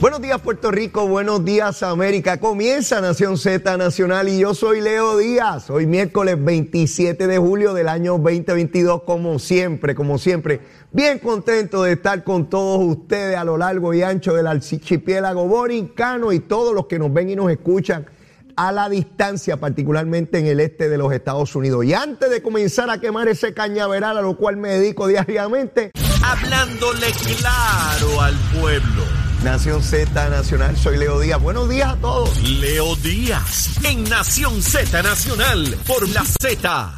Buenos días Puerto Rico, buenos días América. Comienza Nación Z Nacional y yo soy Leo Díaz. Hoy miércoles 27 de julio del año 2022, como siempre, como siempre. Bien contento de estar con todos ustedes a lo largo y ancho del archipiélago borincano y todos los que nos ven y nos escuchan a la distancia, particularmente en el este de los Estados Unidos. Y antes de comenzar a quemar ese cañaveral a lo cual me dedico diariamente, Hablándole claro al pueblo. Nación Z Nacional, soy Leo Díaz. Buenos días a todos. Leo Díaz en Nación Z Nacional por la Z.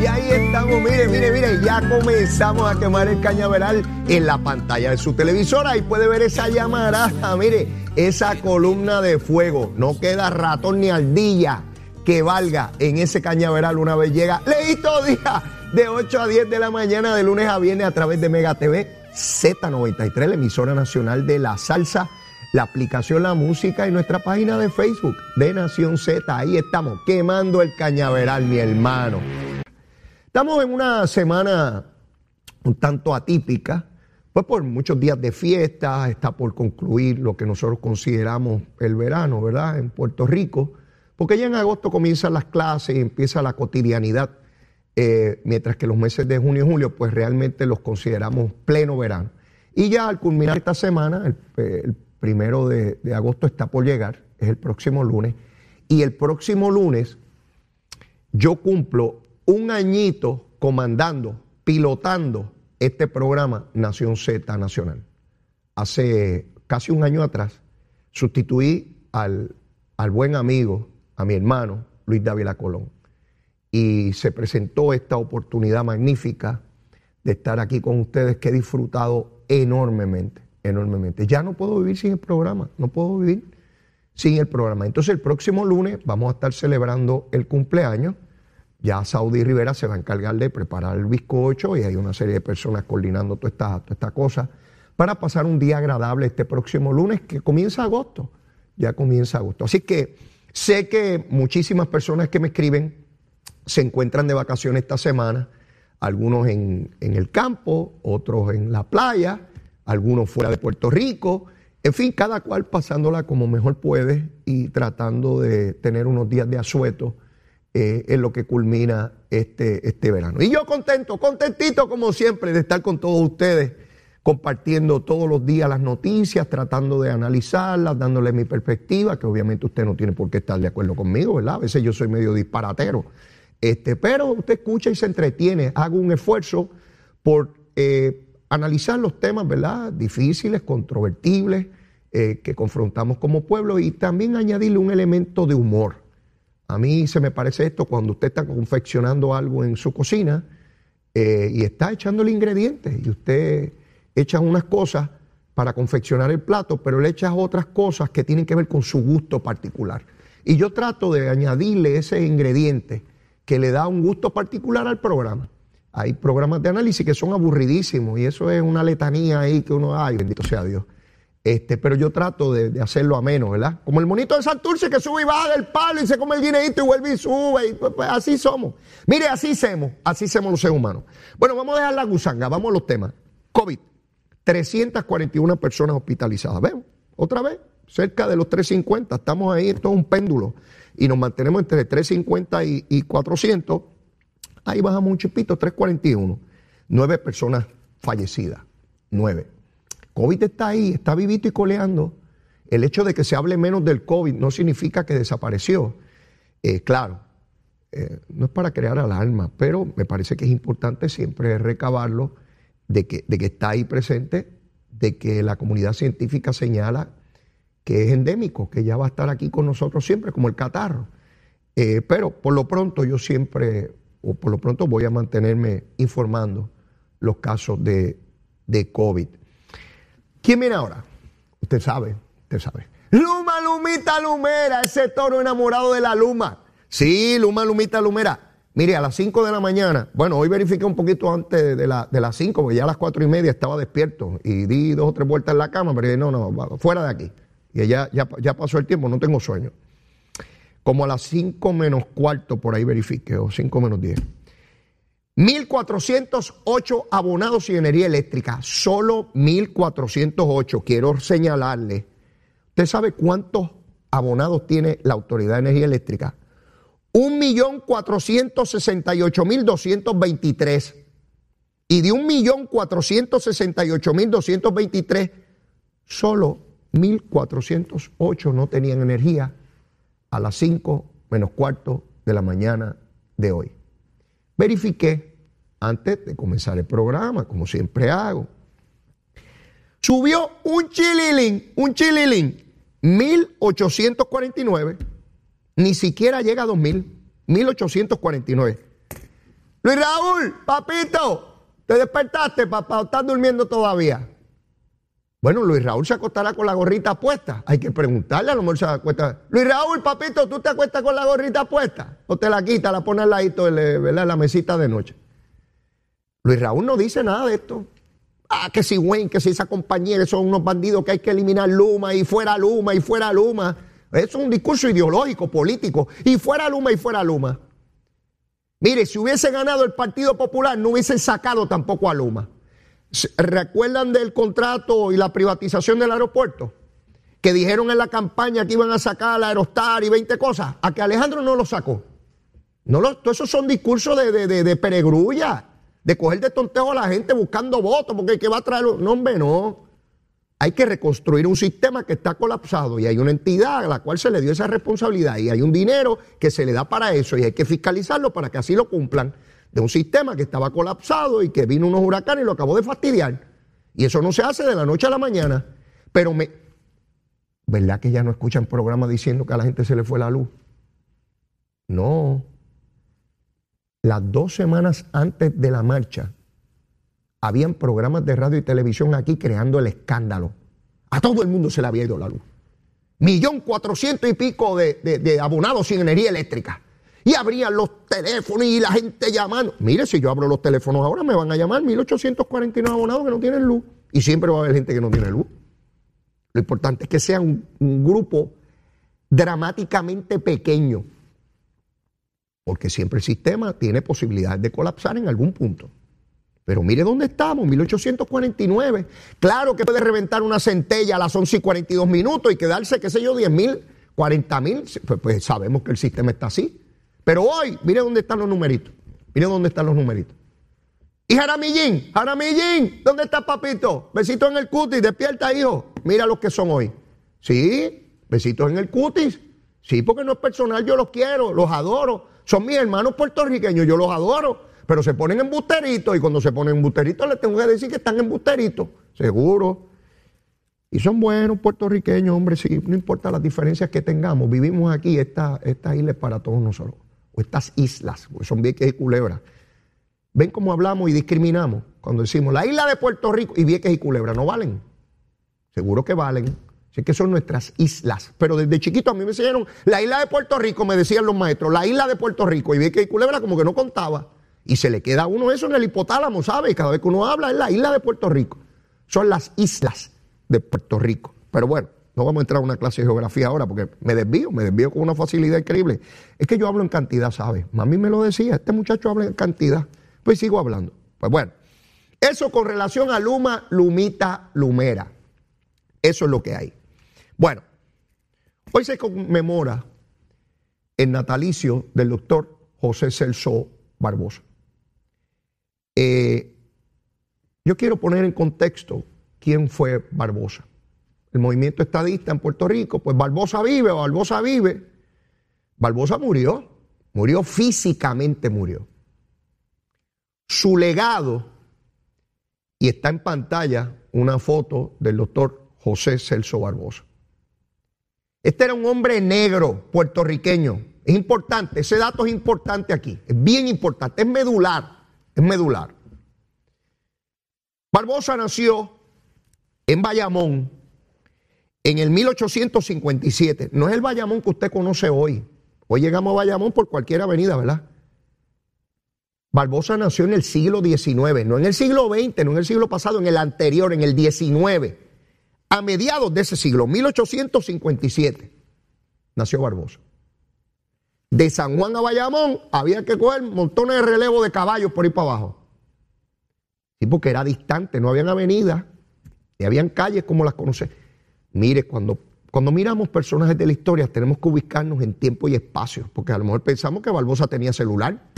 Y ahí estamos, mire, mire, mire, ya comenzamos a quemar el cañaveral en la pantalla de su televisora y puede ver esa llamarada, mire, esa columna de fuego. No queda ratón ni ardilla que valga en ese cañaveral una vez llega. Leíto Díaz, de 8 a 10 de la mañana, de lunes a viernes a través de Mega TV, Z93, la emisora nacional de la salsa, la aplicación La Música y nuestra página de Facebook de Nación Z. Ahí estamos, quemando el cañaveral, mi hermano. Estamos en una semana un tanto atípica, pues por muchos días de fiesta, está por concluir lo que nosotros consideramos el verano, ¿verdad? En Puerto Rico, porque ya en agosto comienzan las clases y empieza la cotidianidad, eh, mientras que los meses de junio y julio, pues realmente los consideramos pleno verano. Y ya al culminar esta semana, el, el primero de, de agosto está por llegar, es el próximo lunes, y el próximo lunes yo cumplo un añito comandando, pilotando este programa Nación Z Nacional. Hace casi un año atrás sustituí al, al buen amigo, a mi hermano, Luis Dávila Colón. Y se presentó esta oportunidad magnífica de estar aquí con ustedes que he disfrutado enormemente, enormemente. Ya no puedo vivir sin el programa, no puedo vivir sin el programa. Entonces el próximo lunes vamos a estar celebrando el cumpleaños ya Saudi Rivera se va a encargar de preparar el bizcocho y hay una serie de personas coordinando toda esta, toda esta cosa para pasar un día agradable este próximo lunes que comienza agosto. Ya comienza agosto. Así que sé que muchísimas personas que me escriben se encuentran de vacaciones esta semana, algunos en, en el campo, otros en la playa, algunos fuera de Puerto Rico. En fin, cada cual pasándola como mejor puede y tratando de tener unos días de asueto eh, en lo que culmina este, este verano. Y yo contento, contentito como siempre de estar con todos ustedes, compartiendo todos los días las noticias, tratando de analizarlas, dándole mi perspectiva, que obviamente usted no tiene por qué estar de acuerdo conmigo, ¿verdad? A veces yo soy medio disparatero. Este, pero usted escucha y se entretiene. Hago un esfuerzo por eh, analizar los temas, ¿verdad? Difíciles, controvertibles, eh, que confrontamos como pueblo y también añadirle un elemento de humor. A mí se me parece esto cuando usted está confeccionando algo en su cocina eh, y está echándole ingredientes y usted echa unas cosas para confeccionar el plato, pero le echa otras cosas que tienen que ver con su gusto particular. Y yo trato de añadirle ese ingrediente que le da un gusto particular al programa. Hay programas de análisis que son aburridísimos y eso es una letanía ahí que uno, ay, bendito sea Dios. Este, pero yo trato de, de, hacerlo ameno, ¿verdad? Como el monito de Santurce que sube y baja del palo y se come el guineíto y vuelve y sube. Y, pues, pues, así somos. Mire, así somos, así somos los seres humanos. Bueno, vamos a dejar la gusanga, vamos a los temas. COVID, 341 personas hospitalizadas. ¿Ven? Otra vez, cerca de los 350. Estamos ahí, esto es un péndulo. Y nos mantenemos entre 350 y, y 400. Ahí bajamos un chipito, 341. Nueve personas fallecidas. Nueve. COVID está ahí, está vivito y coleando. El hecho de que se hable menos del COVID no significa que desapareció. Eh, claro, eh, no es para crear alarma, pero me parece que es importante siempre recabarlo de que, de que está ahí presente, de que la comunidad científica señala que es endémico, que ya va a estar aquí con nosotros siempre, como el catarro. Eh, pero por lo pronto yo siempre, o por lo pronto voy a mantenerme informando los casos de, de COVID. ¿Quién viene ahora? Usted sabe, usted sabe. Luma, Lumita, Lumera, ese toro enamorado de la Luma. Sí, Luma, Lumita, Lumera. Mire, a las 5 de la mañana, bueno, hoy verifiqué un poquito antes de, la, de las 5, porque ya a las 4 y media estaba despierto y di dos o tres vueltas en la cama, pero dije, no, no, fuera de aquí. Y ya, ya, ya pasó el tiempo, no tengo sueño. Como a las 5 menos cuarto, por ahí verifique, o 5 menos 10. 1.408 abonados y energía eléctrica, solo 1.408. Quiero señalarle, ¿usted sabe cuántos abonados tiene la Autoridad de Energía Eléctrica? 1.468.223. Y de 1.468.223, solo 1.408 no tenían energía a las 5 menos cuarto de la mañana de hoy. Verifiqué antes de comenzar el programa, como siempre hago. Subió un chililín, un chililín, 1849 ni siquiera llega a 2000, 1849. Luis Raúl, papito, te despertaste, papá, estás durmiendo todavía. Bueno, Luis Raúl se acostará con la gorrita puesta. Hay que preguntarle, a lo mejor se acuesta. Luis Raúl, papito, ¿tú te acuestas con la gorrita puesta? ¿O te la quitas, la pones al ladito de la mesita de noche? Luis Raúl no dice nada de esto. Ah, que si Wayne, que si esa compañía, que son unos bandidos que hay que eliminar Luma y fuera Luma y fuera Luma. Es un discurso ideológico, político. Y fuera Luma y fuera Luma. Mire, si hubiese ganado el Partido Popular, no hubiesen sacado tampoco a Luma. ¿Recuerdan del contrato y la privatización del aeropuerto? Que dijeron en la campaña que iban a sacar al Aerostar y 20 cosas. A que Alejandro no lo sacó. No lo, esos son discursos de, de, de, de peregrulla, de coger de tontejo a la gente buscando votos, porque el que va a traer. No, hombre, no hay que reconstruir un sistema que está colapsado y hay una entidad a la cual se le dio esa responsabilidad y hay un dinero que se le da para eso y hay que fiscalizarlo para que así lo cumplan de un sistema que estaba colapsado y que vino unos huracanes y lo acabó de fastidiar. Y eso no se hace de la noche a la mañana. Pero me... ¿Verdad que ya no escuchan programas diciendo que a la gente se le fue la luz? No. Las dos semanas antes de la marcha, habían programas de radio y televisión aquí creando el escándalo. A todo el mundo se le había ido la luz. Millón cuatrocientos y pico de, abonados sin energía eléctrica. Y abrían los teléfonos y la gente llamando. Mire, si yo abro los teléfonos ahora, me van a llamar 1849 abonados que no tienen luz. Y siempre va a haber gente que no tiene luz. Lo importante es que sea un grupo dramáticamente pequeño. Porque siempre el sistema tiene posibilidad de colapsar en algún punto. Pero mire dónde estamos, 1849. Claro que puede reventar una centella a las 11 y 42 minutos y quedarse, qué sé yo, 10 mil, 40 mil. Pues, pues, sabemos que el sistema está así. Pero hoy, mire dónde están los numeritos. Mire dónde están los numeritos. Y Jaramillín, Jaramillín, ¿dónde está papito? Besito en el cutis, despierta, hijo. Mira los que son hoy. Sí, besitos en el cutis. Sí, porque no es personal, yo los quiero, los adoro. Son mis hermanos puertorriqueños, yo los adoro. Pero se ponen embusteritos y cuando se ponen embusteritos les tengo que decir que están embusteritos, seguro. Y son buenos puertorriqueños, hombre, sí, no importa las diferencias que tengamos, vivimos aquí, esta, esta isla es para todos nosotros, o estas islas, porque son Vieques y Culebra. Ven cómo hablamos y discriminamos cuando decimos la isla de Puerto Rico y Vieques y Culebra, ¿no valen? Seguro que valen. Sé que son nuestras islas. Pero desde chiquito a mí me enseñaron la isla de Puerto Rico, me decían los maestros, la isla de Puerto Rico y Vieques y Culebra como que no contaba. Y se le queda a uno eso en el hipotálamo, ¿sabe? Cada vez que uno habla es la isla de Puerto Rico. Son las islas de Puerto Rico. Pero bueno, no vamos a entrar a una clase de geografía ahora porque me desvío, me desvío con una facilidad increíble. Es que yo hablo en cantidad, ¿sabe? Mami me lo decía, este muchacho habla en cantidad. Pues sigo hablando. Pues bueno, eso con relación a Luma, Lumita, Lumera. Eso es lo que hay. Bueno, hoy se conmemora el natalicio del doctor José Celso Barbosa. Eh, yo quiero poner en contexto quién fue Barbosa. El movimiento estadista en Puerto Rico, pues Barbosa vive Barbosa vive. Barbosa murió, murió físicamente, murió. Su legado Y está en pantalla una foto del doctor José Celso Barbosa. Este era un hombre negro puertorriqueño. Es importante, ese dato es importante aquí, es bien importante, es medular, es medular. Barbosa nació en Bayamón en el 1857. No es el Bayamón que usted conoce hoy. Hoy llegamos a Bayamón por cualquier avenida, ¿verdad? Barbosa nació en el siglo XIX, no en el siglo XX, no en el siglo pasado, en el anterior, en el XIX. A mediados de ese siglo, 1857, nació Barbosa. De San Juan a Bayamón había que coger montones de relevo de caballos por ir para abajo. Sí, porque era distante, no habían avenidas, ni habían calles como las conoce. Mire, cuando cuando miramos personajes de la historia tenemos que ubicarnos en tiempo y espacio, porque a lo mejor pensamos que Barbosa tenía celular.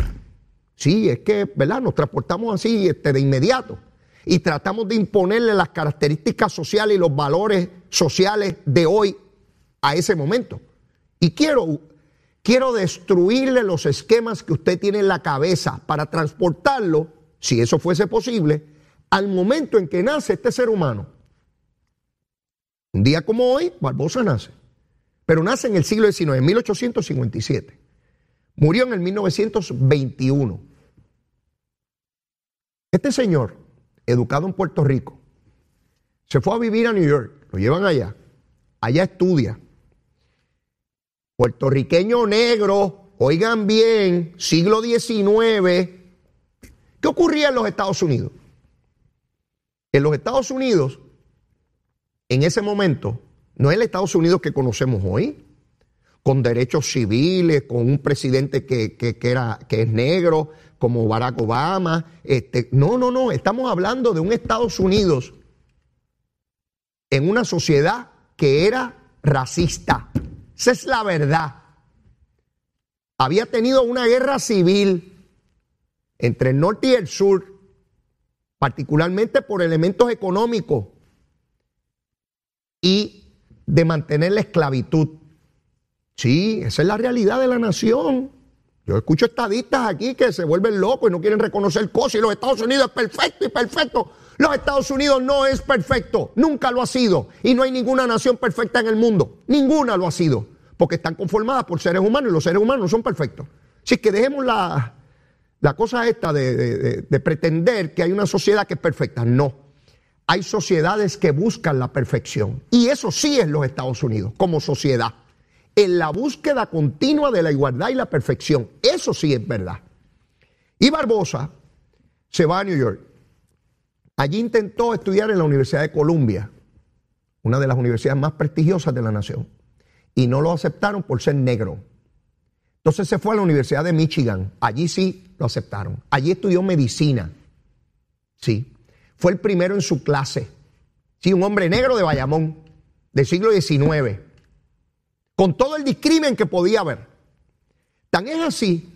Sí, es que, ¿verdad? Nos transportamos así este, de inmediato y tratamos de imponerle las características sociales y los valores sociales de hoy a ese momento. Y quiero, quiero destruirle los esquemas que usted tiene en la cabeza para transportarlo, si eso fuese posible, al momento en que nace este ser humano. Un día como hoy, Barbosa nace. Pero nace en el siglo XIX, en 1857. Murió en el 1921. Este señor, educado en Puerto Rico, se fue a vivir a New York, lo llevan allá, allá estudia. Puertorriqueño negro, oigan bien, siglo XIX. ¿Qué ocurría en los Estados Unidos? En los Estados Unidos en ese momento no es el Estados Unidos que conocemos hoy, con derechos civiles, con un presidente que, era, que es negro, como Barack Obama. Este, no, no, no, estamos hablando de un Estados Unidos en una sociedad que era racista. Esa es la verdad. Había tenido una guerra civil entre el norte y el sur, particularmente por elementos económicos y de mantener la esclavitud. Sí, esa es la realidad de la nación. Yo escucho estadistas aquí que se vuelven locos y no quieren reconocer cosas y los Estados Unidos es perfecto y perfecto. Los Estados Unidos no es perfecto, nunca lo ha sido y no hay ninguna nación perfecta en el mundo, ninguna lo ha sido, porque están conformadas por seres humanos y los seres humanos no son perfectos. Así que dejemos la, la cosa esta de pretender que hay una sociedad que es perfecta, no hay sociedades que buscan la perfección. Y eso sí es los Estados Unidos, como sociedad. En la búsqueda continua de la igualdad y la perfección. Eso sí es verdad. Y Barbosa se va a New York. Allí intentó estudiar en la Universidad de Columbia, una de las universidades más prestigiosas de la nación. Y no lo aceptaron por ser negro. Entonces se fue a la Universidad de Michigan. Allí sí lo aceptaron. Allí estudió medicina. Sí. Fue el primero en su clase. Sí, un hombre negro de Bayamón, del siglo XIX, con todo el discrimen que podía haber. Tan es así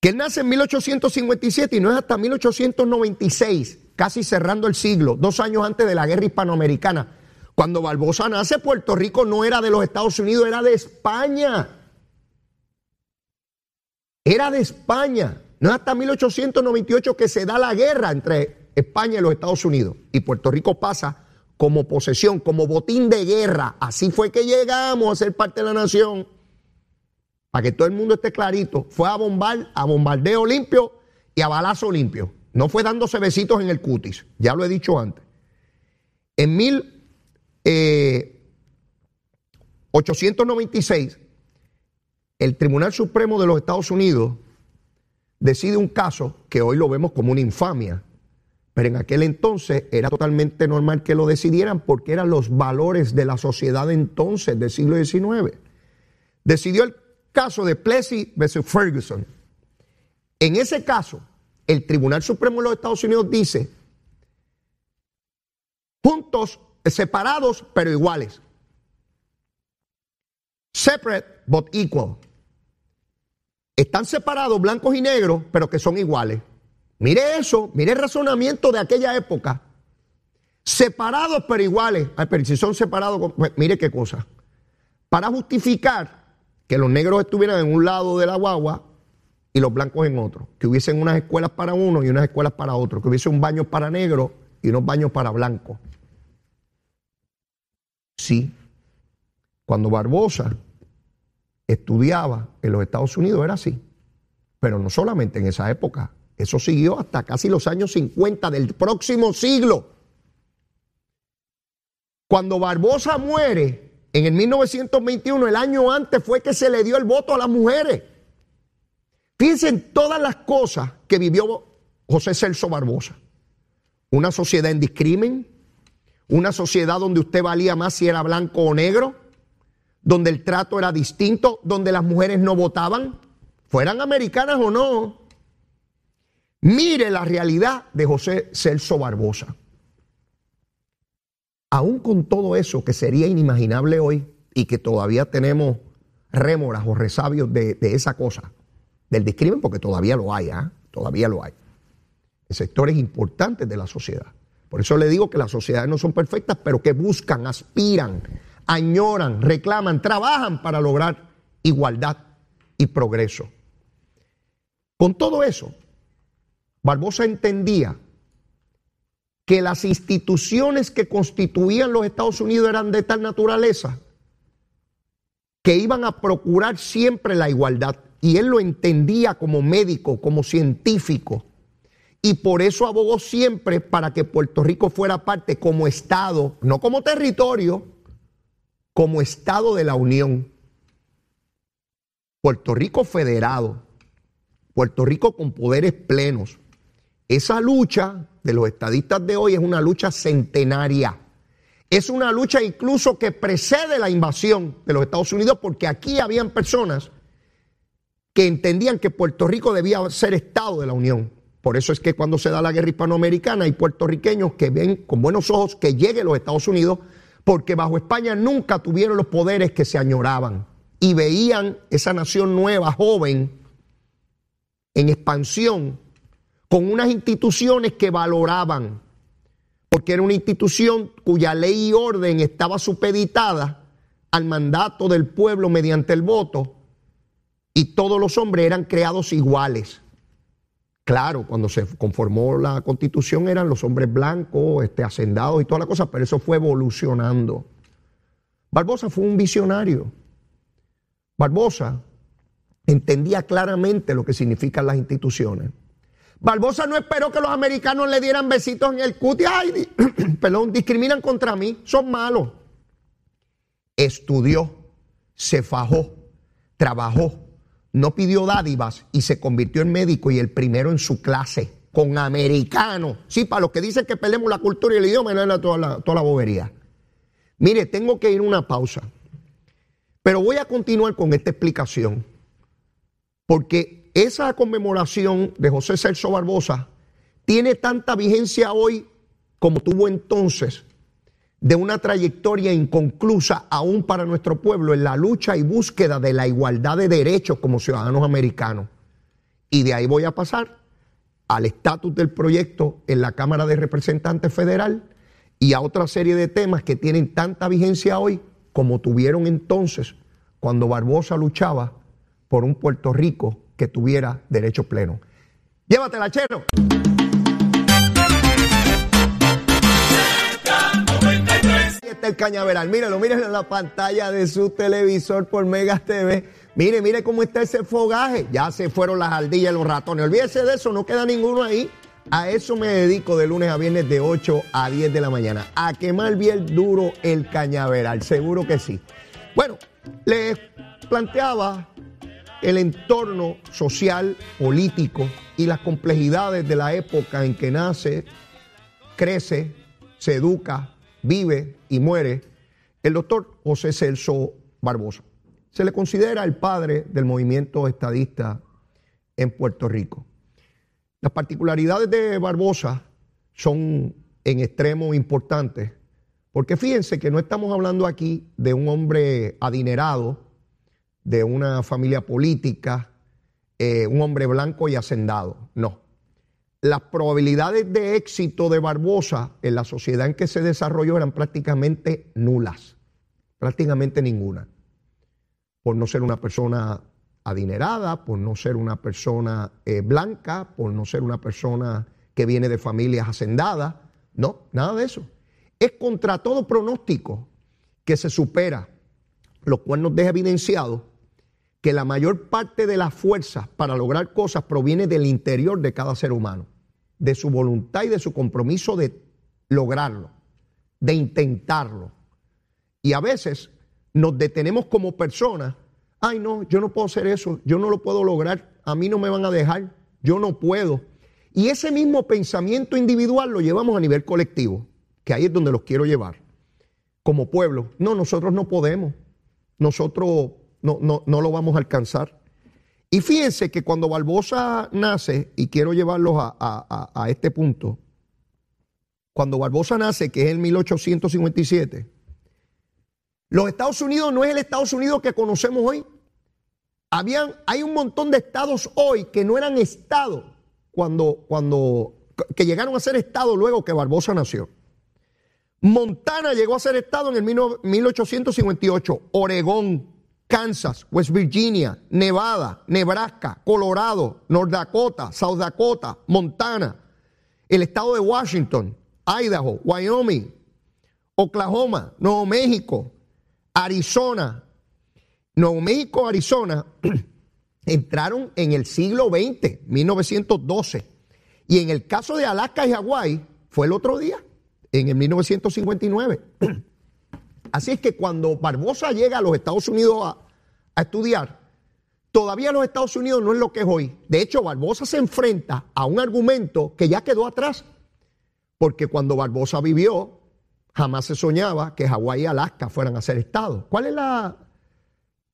que él nace en 1857 y no es hasta 1896, casi cerrando el siglo, dos años antes de la guerra hispanoamericana. Cuando Barbosa nace, Puerto Rico no era de los Estados Unidos, era de España. Era de España. No es hasta 1898 que se da la guerra entre España y los Estados Unidos. Y Puerto Rico pasa como posesión, como botín de guerra. Así fue que llegamos a ser parte de la nación. Para que todo el mundo esté clarito. Fue a, bombar, a bombardeo limpio y a balazo limpio. No fue dándose besitos en el cutis. Ya lo he dicho antes. En 1896, eh, el Tribunal Supremo de los Estados Unidos decide un caso que hoy lo vemos como una infamia, pero en aquel entonces era totalmente normal que lo decidieran porque eran los valores de la sociedad entonces, del siglo XIX. Decidió el caso de Plessy versus Ferguson. En ese caso, el Tribunal Supremo de los Estados Unidos dice, juntos, separados, pero iguales. Separate but equal. Están separados blancos y negros, pero que son iguales. Mire eso, mire el razonamiento de aquella época. Separados pero iguales. Ay, pero si son separados, pues, mire qué cosa. Para justificar que los negros estuvieran en un lado de la guagua y los blancos en otro. Que hubiesen unas escuelas para uno y unas escuelas para otro. Que hubiese un baño para negros y unos baños para blancos. Sí. Cuando Barbosa estudiaba en los Estados Unidos era así. Pero no solamente en esa época. Eso siguió hasta casi los años 50 del próximo siglo. Cuando Barbosa muere en el 1921, el año antes fue que se le dio el voto a las mujeres. Fíjense en todas las cosas que vivió José Celso Barbosa. Una sociedad en discrimen, una sociedad donde usted valía más si era blanco o negro, donde el trato era distinto, donde las mujeres no votaban, fueran americanas o no. Mire la realidad de José Celso Barbosa. Aún con todo eso que sería inimaginable hoy y que todavía tenemos rémoras o resabios de, esa cosa, del discrimen, porque todavía lo hay, ¿ah? todavía lo hay, en sectores importantes de la sociedad. Por eso le digo que las sociedades no son perfectas, pero que buscan, aspiran, añoran, reclaman, trabajan para lograr igualdad y progreso. Con todo eso, Barbosa entendía que las instituciones que constituían los Estados Unidos eran de tal naturaleza que iban a procurar siempre la igualdad. Y él lo entendía como médico, como científico. Y por eso abogó siempre para que Puerto Rico fuera parte como Estado, no como territorio, como Estado de la Unión. Puerto Rico federado, Puerto Rico con poderes plenos. Esa lucha de los estadistas de hoy es una lucha centenaria. Es una lucha incluso que precede la invasión de los Estados Unidos porque aquí habían personas que entendían que Puerto Rico debía ser Estado de la Unión. Por eso es que cuando se da la guerra hispanoamericana hay puertorriqueños que ven con buenos ojos que llegue los Estados Unidos porque bajo España nunca tuvieron los poderes que se añoraban y veían esa nación nueva, joven, en expansión, con unas instituciones que valoraban, porque era una institución cuya ley y orden estaba supeditada al mandato del pueblo mediante el voto, y todos los hombres eran creados iguales. Claro, cuando se conformó la constitución eran los hombres blancos, este, hacendados y toda la cosa, pero eso fue evolucionando. Barbosa fue un visionario. Barbosa entendía claramente lo que significan las instituciones. Barbosa no esperó que los americanos le dieran besitos en el cuti. Ay, perdón, discriminan contra mí, son malos. Estudió, se fajó, trabajó, no pidió dádivas y se convirtió en médico y el primero en su clase, con americanos. Sí, para los que dicen que peleemos la cultura y el idioma, no es toda la, toda la bobería. Mire, tengo que ir a una pausa, pero voy a continuar con esta explicación, porque esa conmemoración de José Celso Barbosa tiene tanta vigencia hoy como tuvo entonces de una trayectoria inconclusa aún para nuestro pueblo en la lucha y búsqueda de la igualdad de derechos como ciudadanos americanos. Y de ahí voy a pasar al estatus del proyecto en la Cámara de Representantes Federal y a otra serie de temas que tienen tanta vigencia hoy como tuvieron entonces cuando Barbosa luchaba por un Puerto Rico que tuviera derecho pleno. Llévatela, chero. Está el cañaveral. Míralo, mírenlo en la pantalla de su televisor por Megas TV. Mire, mire cómo está ese fogaje. Ya se fueron las ardillas y los ratones. Olvídese de eso, no queda ninguno ahí. A eso me dedico de lunes a viernes de 8 a 10 de la mañana. A quemar bien duro el cañaveral. Seguro que sí. Bueno, les planteaba el entorno social, político y las complejidades de la época en que nace, crece, se educa, vive y muere el doctor José Celso Barbosa. Se le considera el padre del movimiento estadista en Puerto Rico. Las particularidades de Barbosa son en extremo importantes, porque fíjense que no estamos hablando aquí de un hombre adinerado, de una familia política, eh, un hombre blanco y hacendado. No. Las probabilidades de éxito de Barbosa en la sociedad en que se desarrolló eran prácticamente nulas, prácticamente ninguna, por no ser una persona adinerada, por no ser una persona eh, blanca, por no ser una persona que viene de familias hacendadas. No, nada de eso. Es contra todo pronóstico que se supera, lo cual nos deja evidenciado que la mayor parte de las fuerzas para lograr cosas proviene del interior de cada ser humano, de su voluntad y de su compromiso de lograrlo, de intentarlo. Y a veces nos detenemos como personas, ay no, yo no puedo hacer eso, yo no lo puedo lograr, a mí no me van a dejar, yo no puedo. Y ese mismo pensamiento individual lo llevamos a nivel colectivo, que ahí es donde los quiero llevar. Como pueblo, no, nosotros no podemos, nosotros no, no, no lo vamos a alcanzar. Y fíjense que cuando Barbosa nace, y quiero llevarlos a, a este punto, cuando Barbosa nace, que es en 1857, los Estados Unidos no es el Estados Unidos que conocemos hoy. Habían, hay un montón de estados hoy que no eran estados cuando, cuando, que llegaron a ser estados luego que Barbosa nació. Montana llegó a ser estado en el 1858, Oregón, Kansas, West Virginia, Nevada, Nebraska, Colorado, North Dakota, South Dakota, Montana, el estado de Washington, Idaho, Wyoming, Oklahoma, Nuevo México, Arizona. Nuevo México, Arizona entraron en el siglo XX, 1912. Y en el caso de Alaska y Hawái fue el otro día, en el 1959. Así es que cuando Barbosa llega a los Estados Unidos a, estudiar, todavía los Estados Unidos no es lo que es hoy. De hecho, Barbosa se enfrenta a un argumento que ya quedó atrás. Porque cuando Barbosa vivió, jamás se soñaba que Hawái y Alaska fueran a ser estados. ¿Cuál es la...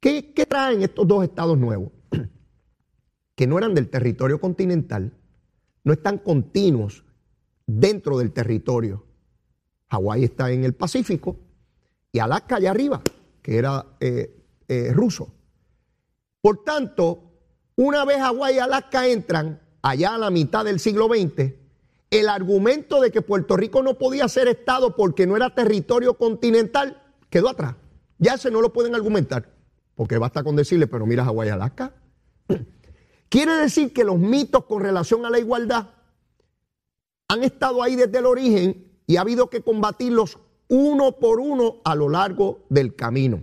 ¿Qué, traen estos dos estados nuevos? que no eran del territorio continental, no están continuos dentro del territorio. Hawái está en el Pacífico y Alaska allá arriba, que era eh, eh, ruso. Por tanto, una vez Hawái y Alaska entran allá a la mitad del siglo XX, el argumento de que Puerto Rico no podía ser Estado porque no era territorio continental quedó atrás. Ya se no lo pueden argumentar, porque basta con decirle, pero mira Hawái y Alaska. Quiere decir que los mitos con relación a la igualdad han estado ahí desde el origen y ha habido que combatirlos uno por uno a lo largo del camino.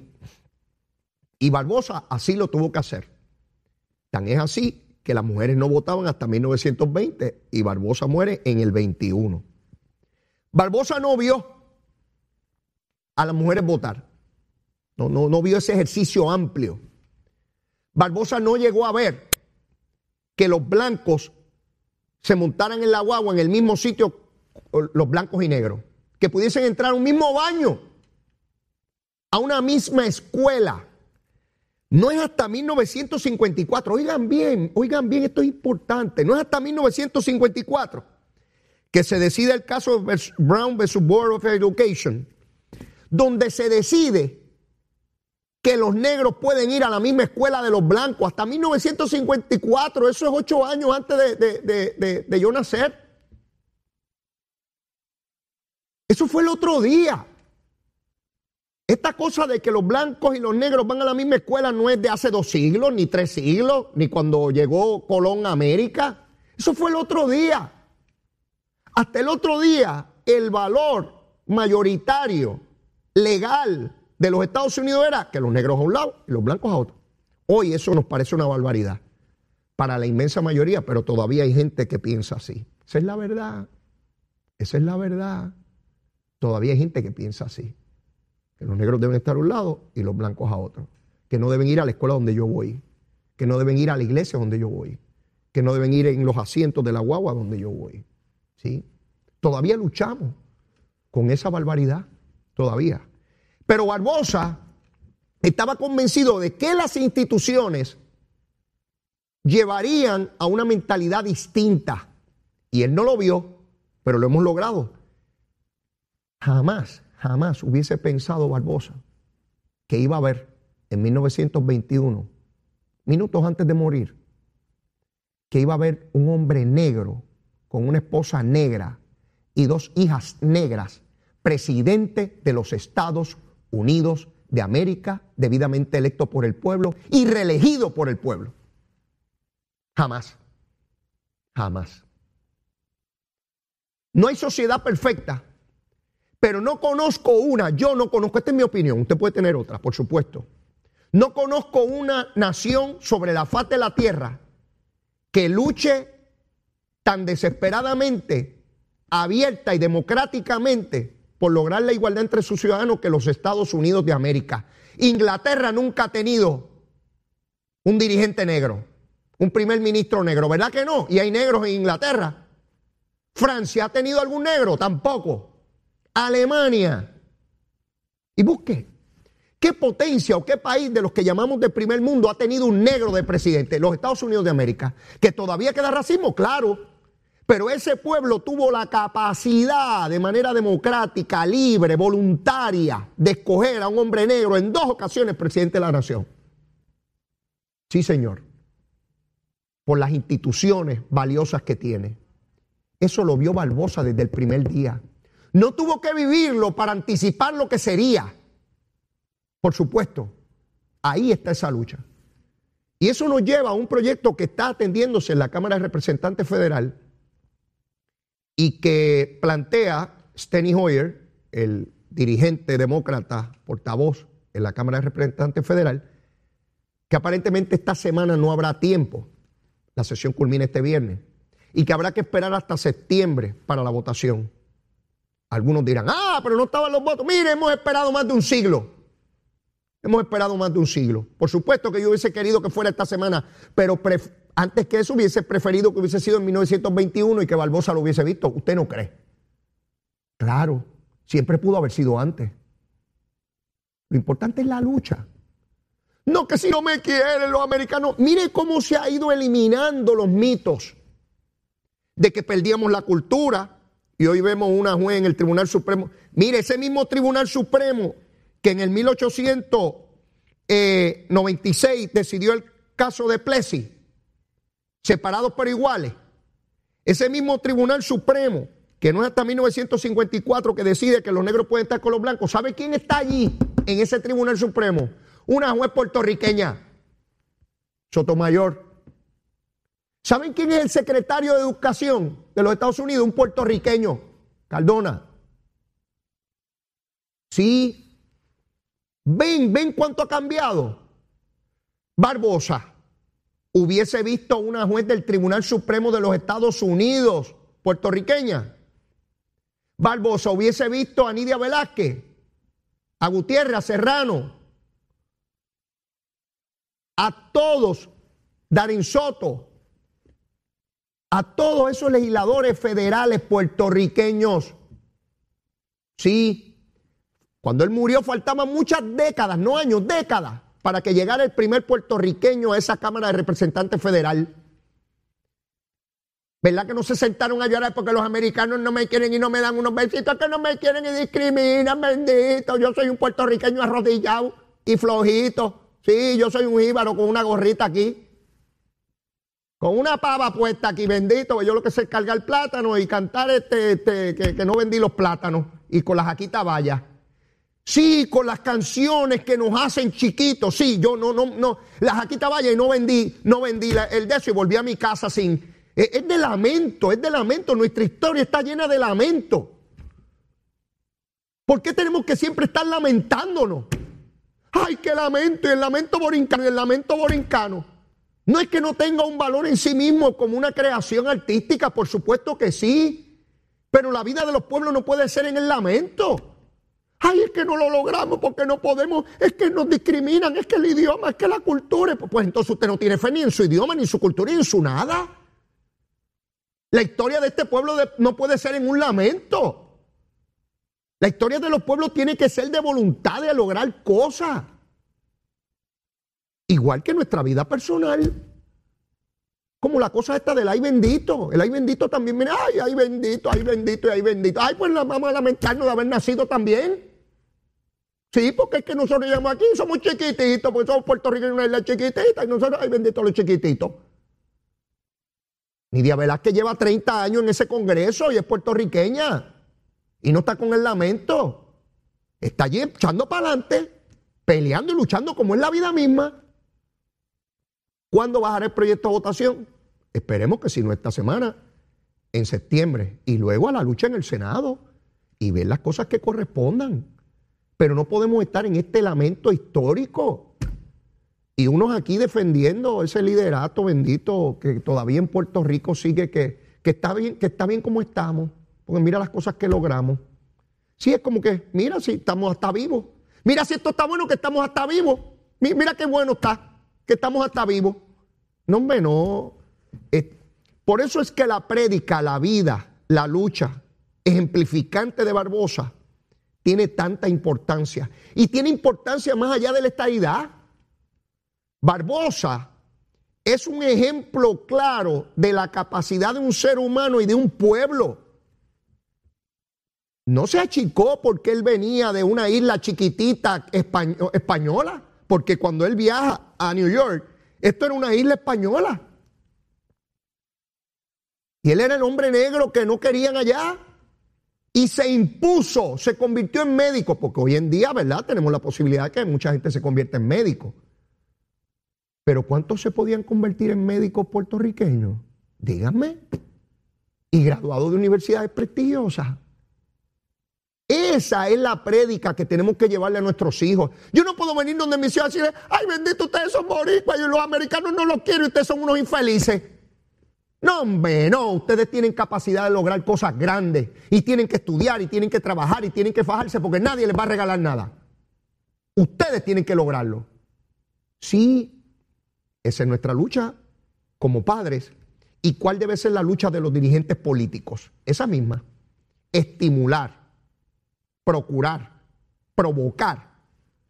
Y Barbosa así lo tuvo que hacer. Tan es así que las mujeres no votaban hasta 1920 y Barbosa muere en el 21. Barbosa no vio a las mujeres votar. No, no, no vio ese ejercicio amplio. Barbosa no llegó a ver que los blancos se montaran en la guagua en el mismo sitio, los blancos y negros. Que pudiesen entrar a un mismo baño, a una misma escuela. No es hasta 1954, oigan bien, oigan bien, esto es importante, no es hasta 1954 que se decide el caso de Brown versus Board of Education, donde se decide que los negros pueden ir a la misma escuela de los blancos. Hasta 1954, eso es ocho años antes de, de, de yo nacer. Eso fue el otro día. Esta cosa de que los blancos y los negros van a la misma escuela no es de hace dos siglos, ni tres siglos, ni cuando llegó Colón a América. Eso fue el otro día. Hasta el otro día, el valor mayoritario, legal de los Estados Unidos era que los negros a un lado y los blancos a otro. Hoy eso nos parece una barbaridad para la inmensa mayoría, pero todavía hay gente que piensa así. Esa es la verdad. Esa es la verdad. Todavía hay gente que piensa así que los negros deben estar a un lado y los blancos a otro, que no deben ir a la escuela donde yo voy, que no deben ir a la iglesia donde yo voy, que no deben ir en los asientos de la guagua donde yo voy. ¿sí? Todavía luchamos con esa barbaridad, todavía. Pero Barbosa estaba convencido de que las instituciones llevarían a una mentalidad distinta. Y él no lo vio, pero lo hemos logrado. Jamás jamás hubiese pensado Barbosa que iba a haber en 1921, minutos antes de morir, que iba a haber un hombre negro con una esposa negra y dos hijas negras, presidente de los Estados Unidos de América, debidamente electo por el pueblo y reelegido por el pueblo. Jamás. Jamás. No hay sociedad perfecta, pero no conozco una, yo no conozco, esta es mi opinión, usted puede tener otra, por supuesto. No conozco una nación sobre la faz de la tierra que luche tan desesperadamente, abierta y democráticamente por lograr la igualdad entre sus ciudadanos que los Estados Unidos de América. Inglaterra nunca ha tenido un dirigente negro, un primer ministro negro, ¿verdad que no? Y hay negros en Inglaterra. Francia ha tenido algún negro, tampoco. Alemania. Y busque. ¿Qué potencia o qué país de los que llamamos de primer mundo ha tenido un negro de presidente? Los Estados Unidos de América. ¿Que todavía queda racismo? Claro. Pero ese pueblo tuvo la capacidad de manera democrática, libre, voluntaria, de escoger a un hombre negro en dos ocasiones presidente de la nación. Sí, señor. Por las instituciones valiosas que tiene. Eso lo vio Barbosa desde el primer día. No tuvo que vivirlo para anticipar lo que sería. Por supuesto, ahí está esa lucha. Y eso nos lleva a un proyecto que está atendiéndose en la Cámara de Representantes Federal y que plantea Steny Hoyer, el dirigente demócrata, portavoz en la Cámara de Representantes Federal, que aparentemente esta semana no habrá tiempo. La sesión culmina este viernes. Y que habrá que esperar hasta septiembre para la votación. Algunos dirán, ah, pero no estaban los votos. Mire, hemos esperado más de un siglo. Hemos esperado más de un siglo. Por supuesto que yo hubiese querido que fuera esta semana, pero antes que eso hubiese preferido que hubiese sido en 1921 y que Barbosa lo hubiese visto. ¿Usted no cree? Claro, siempre pudo haber sido antes. Lo importante es la lucha. No que si no me quieren los americanos. Mire cómo se ha ido eliminando los mitos de que perdíamos la cultura, y hoy vemos una juez en el Tribunal Supremo. Mire, ese mismo Tribunal Supremo que en el 1896 decidió el caso de Plessy, separados por iguales. Ese mismo Tribunal Supremo, que no es hasta 1954 que decide que los negros pueden estar con los blancos, ¿sabe quién está allí en ese Tribunal Supremo? Una juez puertorriqueña, Sotomayor. ¿Saben quién es el secretario de Educación de los Estados Unidos? Un puertorriqueño, Cardona. Sí. Ven, ven cuánto ha cambiado. Barbosa hubiese visto a una juez del Tribunal Supremo de los Estados Unidos, puertorriqueña. Barbosa hubiese visto a Nidia Velázquez, a Gutiérrez, a Serrano, a todos, Darín Soto, a todos esos legisladores federales puertorriqueños. Sí, cuando él murió faltaban muchas décadas, no años, décadas, para que llegara el primer puertorriqueño a esa Cámara de Representantes Federal. ¿Verdad que no se sentaron a llorar porque los americanos no me quieren y no me dan unos besitos que no me quieren y discriminan, bendito? Yo soy un puertorriqueño arrodillado y flojito. Sí, yo soy un jíbaro con una gorrita aquí. Con una pava puesta aquí, bendito, yo lo que sé es cargar plátano y cantar este, este que, no vendí los plátanos y con las jaquita vaya. Sí, con las canciones que nos hacen chiquitos, sí, yo no, no, no, las jaquita vaya y no vendí, no vendí el de eso y volví a mi casa sin. Es, es de lamento, es de lamento, nuestra historia está llena de lamento. ¿Por qué tenemos que siempre estar lamentándonos? Ay, qué lamento, y el lamento borincano, y el lamento borincano. No es que no tenga un valor en sí mismo como una creación artística, por supuesto que sí. Pero la vida de los pueblos no puede ser en el lamento. Ay, es que no lo logramos porque no podemos, es que nos discriminan, es que el idioma, es que la cultura. Pues entonces usted no tiene fe ni en su idioma, ni en su cultura, ni en su nada. La historia de este pueblo no puede ser en un lamento. La historia de los pueblos tiene que ser de voluntad de lograr cosas. Igual que nuestra vida personal. Como la cosa esta del ay bendito. El ay bendito también, mira, ay, ay bendito, ay bendito ay bendito. Ay, pues vamos a lamentarnos de haber nacido también. Sí, porque es que nosotros llegamos aquí, somos chiquititos, porque somos puertorriqueños, una isla chiquitita, y nosotros, ay bendito, los chiquititos. Nidia Velázquez lleva 30 años en ese congreso y es puertorriqueña. Y no está con el lamento. Está allí echando para adelante. peleando y luchando como es la vida misma. ¿Cuándo bajará el proyecto a votación? Esperemos que si no esta semana, en septiembre, y luego a la lucha en el Senado y ver las cosas que correspondan. Pero no podemos estar en este lamento histórico. Y unos aquí defendiendo ese liderato bendito que todavía en Puerto Rico sigue que, que, está bien, que está bien como estamos. Porque mira las cosas que logramos. Sí, es como que, mira si estamos hasta vivos. Mira si esto está bueno que estamos hasta vivos. Mira qué bueno está estamos hasta vivos. No, hombre, no. Por eso es que la prédica, la vida, la lucha ejemplificante de Barbosa tiene tanta importancia. Y tiene importancia más allá de la estadidad. Barbosa es un ejemplo claro de la capacidad de un ser humano y de un pueblo. No se achicó porque él venía de una isla chiquitita española, porque cuando él viaja a New York, esto era una isla española. Y él era el hombre negro que no querían allá. Y se impuso, se convirtió en médico, porque hoy en día, ¿verdad? Tenemos la posibilidad de que mucha gente se convierta en médico. Pero ¿cuántos se podían convertir en médicos puertorriqueños? Díganme. Y graduados de universidades prestigiosas. Esa es la prédica que tenemos que llevarle a nuestros hijos. Yo no puedo venir donde mi ciudad y decirle, ay bendito, ustedes son boricuas y los americanos no los quieren y ustedes son unos infelices. No, hombre, no, ustedes tienen capacidad de lograr cosas grandes y tienen que estudiar y tienen que trabajar y tienen que fajarse porque nadie les va a regalar nada. Ustedes tienen que lograrlo. Sí, esa es nuestra lucha como padres. ¿Y cuál debe ser la lucha de los dirigentes políticos? Esa misma. Estimular, procurar, provocar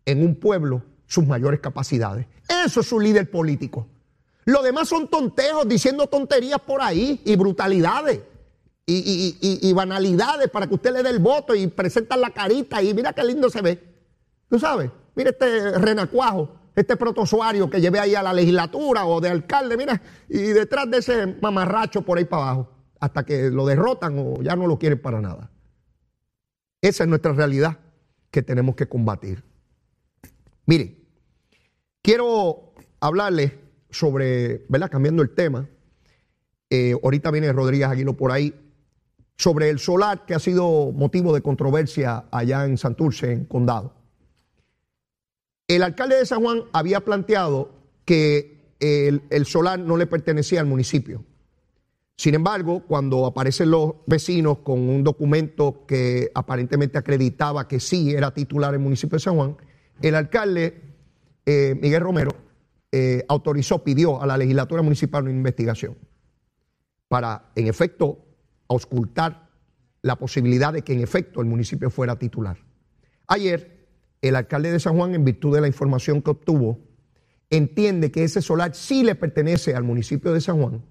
en un pueblo sus mayores capacidades. Eso es su líder político. Lo demás son tontejos diciendo tonterías por ahí y brutalidades y, banalidades para que usted le dé el voto y presentan la carita y mira qué lindo se ve. Tú sabes, mira este renacuajo, este protozoario que llevé ahí a la legislatura o de alcalde, mira, y detrás de ese mamarracho por ahí para abajo, hasta que lo derrotan o ya no lo quieren para nada. Esa es nuestra realidad que tenemos que combatir. Mire, quiero hablarles sobre, ¿verdad? Cambiando el tema, eh, ahorita viene Rodríguez Aguilo por ahí, sobre el solar que ha sido motivo de controversia allá en Santurce, en Condado. El alcalde de San Juan había planteado que el, el solar no le pertenecía al municipio. Sin embargo, cuando aparecen los vecinos con un documento que aparentemente acreditaba que sí era titular el municipio de San Juan, el alcalde eh, Miguel Romero eh, autorizó, pidió a la legislatura municipal una investigación para, en efecto, auscultar la posibilidad de que en efecto el municipio fuera titular. Ayer, el alcalde de San Juan, en virtud de la información que obtuvo, entiende que ese solar sí le pertenece al municipio de San Juan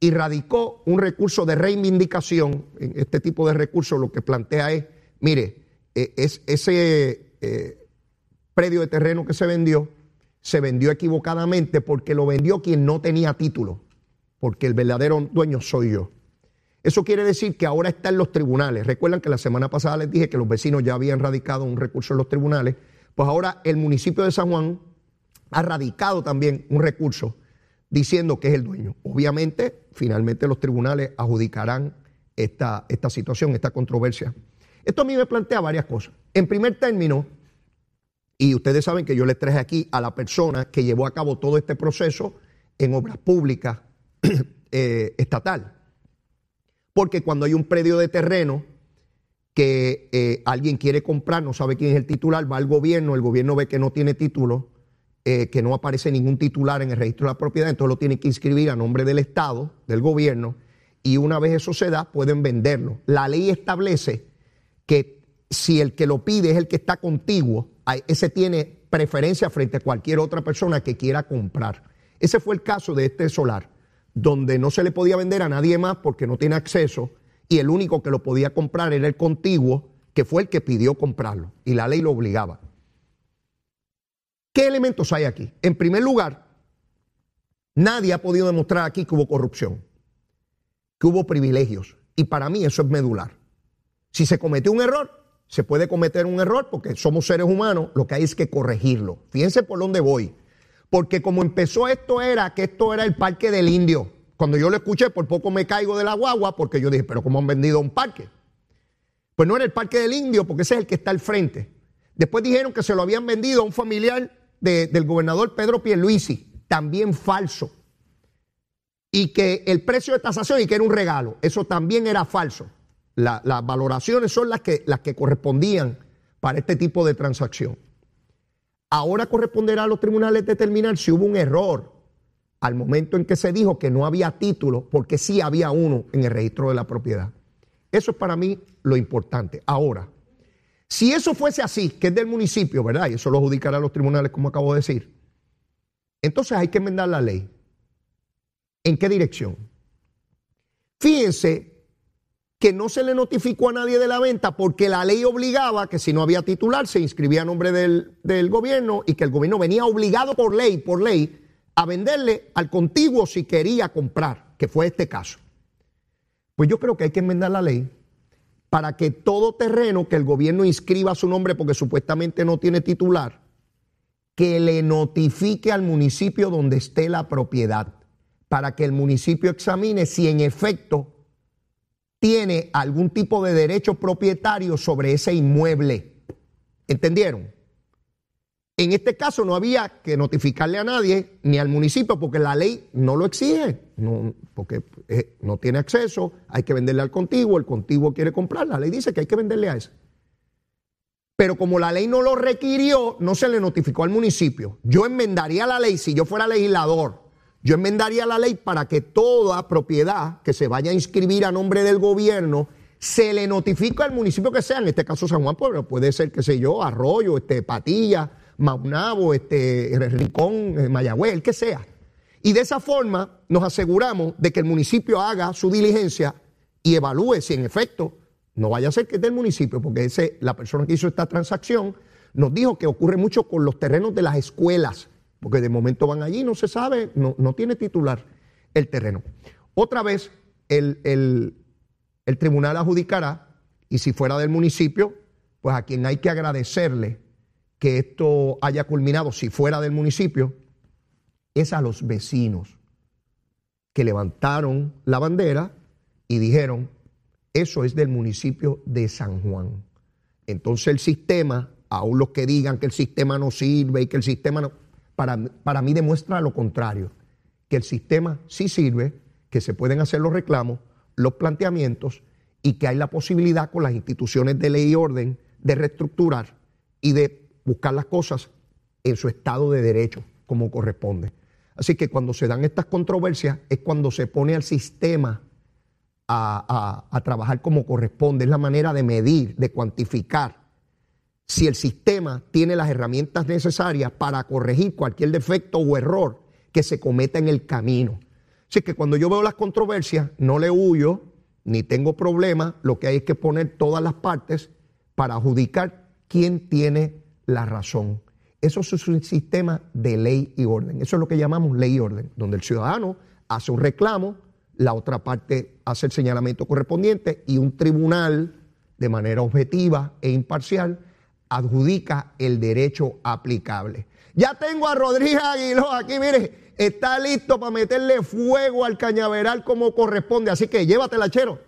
y radicó un recurso de reivindicación. Este tipo de recurso lo que plantea es, mire, e, es, ese eh, predio de terreno que se vendió se vendió equivocadamente porque lo vendió quien no tenía título, porque el verdadero dueño soy yo. Eso quiere decir que ahora está en los tribunales. Recuerdan que la semana pasada les dije que los vecinos ya habían radicado un recurso en los tribunales. Pues ahora el municipio de San Juan ha radicado también un recurso diciendo que es el dueño. Obviamente, finalmente los tribunales adjudicarán esta, esta situación, esta controversia. Esto a mí me plantea varias cosas. En primer término, y ustedes saben que yo les traje aquí a la persona que llevó a cabo todo este proceso en obras públicas eh, estatal. Porque cuando hay un predio de terreno que eh, alguien quiere comprar, no sabe quién es el titular, va al gobierno, el gobierno ve que no tiene título, eh, que no aparece ningún titular en el registro de la propiedad, entonces lo tiene que inscribir a nombre del Estado, del gobierno, y una vez eso se da, pueden venderlo. La ley establece que si el que lo pide es el que está contiguo, ese tiene preferencia frente a cualquier otra persona que quiera comprar. Ese fue el caso de este solar, donde no se le podía vender a nadie más porque no tiene acceso y el único que lo podía comprar era el contiguo, que fue el que pidió comprarlo y la ley lo obligaba. ¿Qué elementos hay aquí? En primer lugar, nadie ha podido demostrar aquí que hubo corrupción, que hubo privilegios y para mí eso es medular. Si se cometió un error, se puede cometer un error porque somos seres humanos, lo que hay es que corregirlo. Fíjense por dónde voy. Porque como empezó esto era que esto era el parque del indio. Cuando yo lo escuché, por poco me caigo de la guagua porque yo dije, pero ¿cómo han vendido un parque? Pues no era el parque del indio porque ese es el que está al frente. Después dijeron que se lo habían vendido a un familiar del gobernador Pedro Pierluisi, también falso. Y que el precio de tasación y que era un regalo, eso también era falso. las valoraciones son las que, las que correspondían para este tipo de transacción. Ahora corresponderá a los tribunales determinar si hubo un error al momento en que se dijo que no había título, porque sí había uno en el registro de la propiedad. Eso es para mí lo importante. Ahora, si eso fuese así, que es del municipio, ¿verdad? Y eso lo adjudicará a los tribunales, como acabo de decir. Entonces hay que enmendar la ley. ¿En qué dirección? Fíjense que no se le notificó a nadie de la venta porque la ley obligaba que si no había titular se inscribía a nombre del, del gobierno y que el gobierno venía obligado por ley, por ley, a venderle al contiguo si quería comprar, que fue este caso. Pues yo creo que hay que enmendar la ley para que todo terreno que el gobierno inscriba su nombre porque supuestamente no tiene titular, que le notifique al municipio donde esté la propiedad, para que el municipio examine si en efecto tiene algún tipo de derecho propietario sobre ese inmueble. ¿Entendieron? En este caso no había que notificarle a nadie, ni al municipio, porque la ley no lo exige, no, porque eh, no tiene acceso, hay que venderle al contiguo, el contiguo quiere comprar, la ley dice que hay que venderle a ese. Pero como la ley no lo requirió, no se le notificó al municipio. Yo enmendaría la ley, si yo fuera legislador, yo enmendaría la ley para que toda propiedad que se vaya a inscribir a nombre del gobierno se le notifique al municipio que sea, en este caso San Juan, pero puede ser, qué sé yo, Arroyo, este, Patilla, Maunabo, este, Rincón, eh, Mayagüez, el que sea. Y de esa forma nos aseguramos de que el municipio haga su diligencia y evalúe si en efecto no vaya a ser que es del municipio, porque la persona que hizo esta transacción nos dijo que ocurre mucho con los terrenos de las escuelas, porque de momento van allí, no se sabe, no, no tiene titular el terreno. Otra vez, el, el tribunal adjudicará, y si fuera del municipio, pues a quien hay que agradecerle que esto haya culminado, si fuera del municipio, es a los vecinos que levantaron la bandera y dijeron, eso es del municipio de San Juan. Entonces el sistema, aún los que digan que el sistema no sirve y que el sistema no, para, para mí demuestra lo contrario, que el sistema sí sirve, que se pueden hacer los reclamos, los planteamientos y que hay la posibilidad con las instituciones de ley y orden de reestructurar y de buscar las cosas en su estado de derecho, como corresponde. Así que cuando se dan estas controversias es cuando se pone al sistema a, trabajar como corresponde. Es la manera de medir, de cuantificar si el sistema tiene las herramientas necesarias para corregir cualquier defecto o error que se cometa en el camino. Así que cuando yo veo las controversias, no le huyo ni tengo problema, lo que hay es que poner todas las partes para adjudicar quién tiene la razón. Eso es un sistema de ley y orden. Eso es lo que llamamos ley y orden, donde el ciudadano hace un reclamo, la otra parte hace el señalamiento correspondiente y un tribunal, de manera objetiva e imparcial, adjudica el derecho aplicable. Ya tengo a Rodríguez Aguiló aquí, mire, está listo para meterle fuego al cañaveral como corresponde, así que llévatela, chero.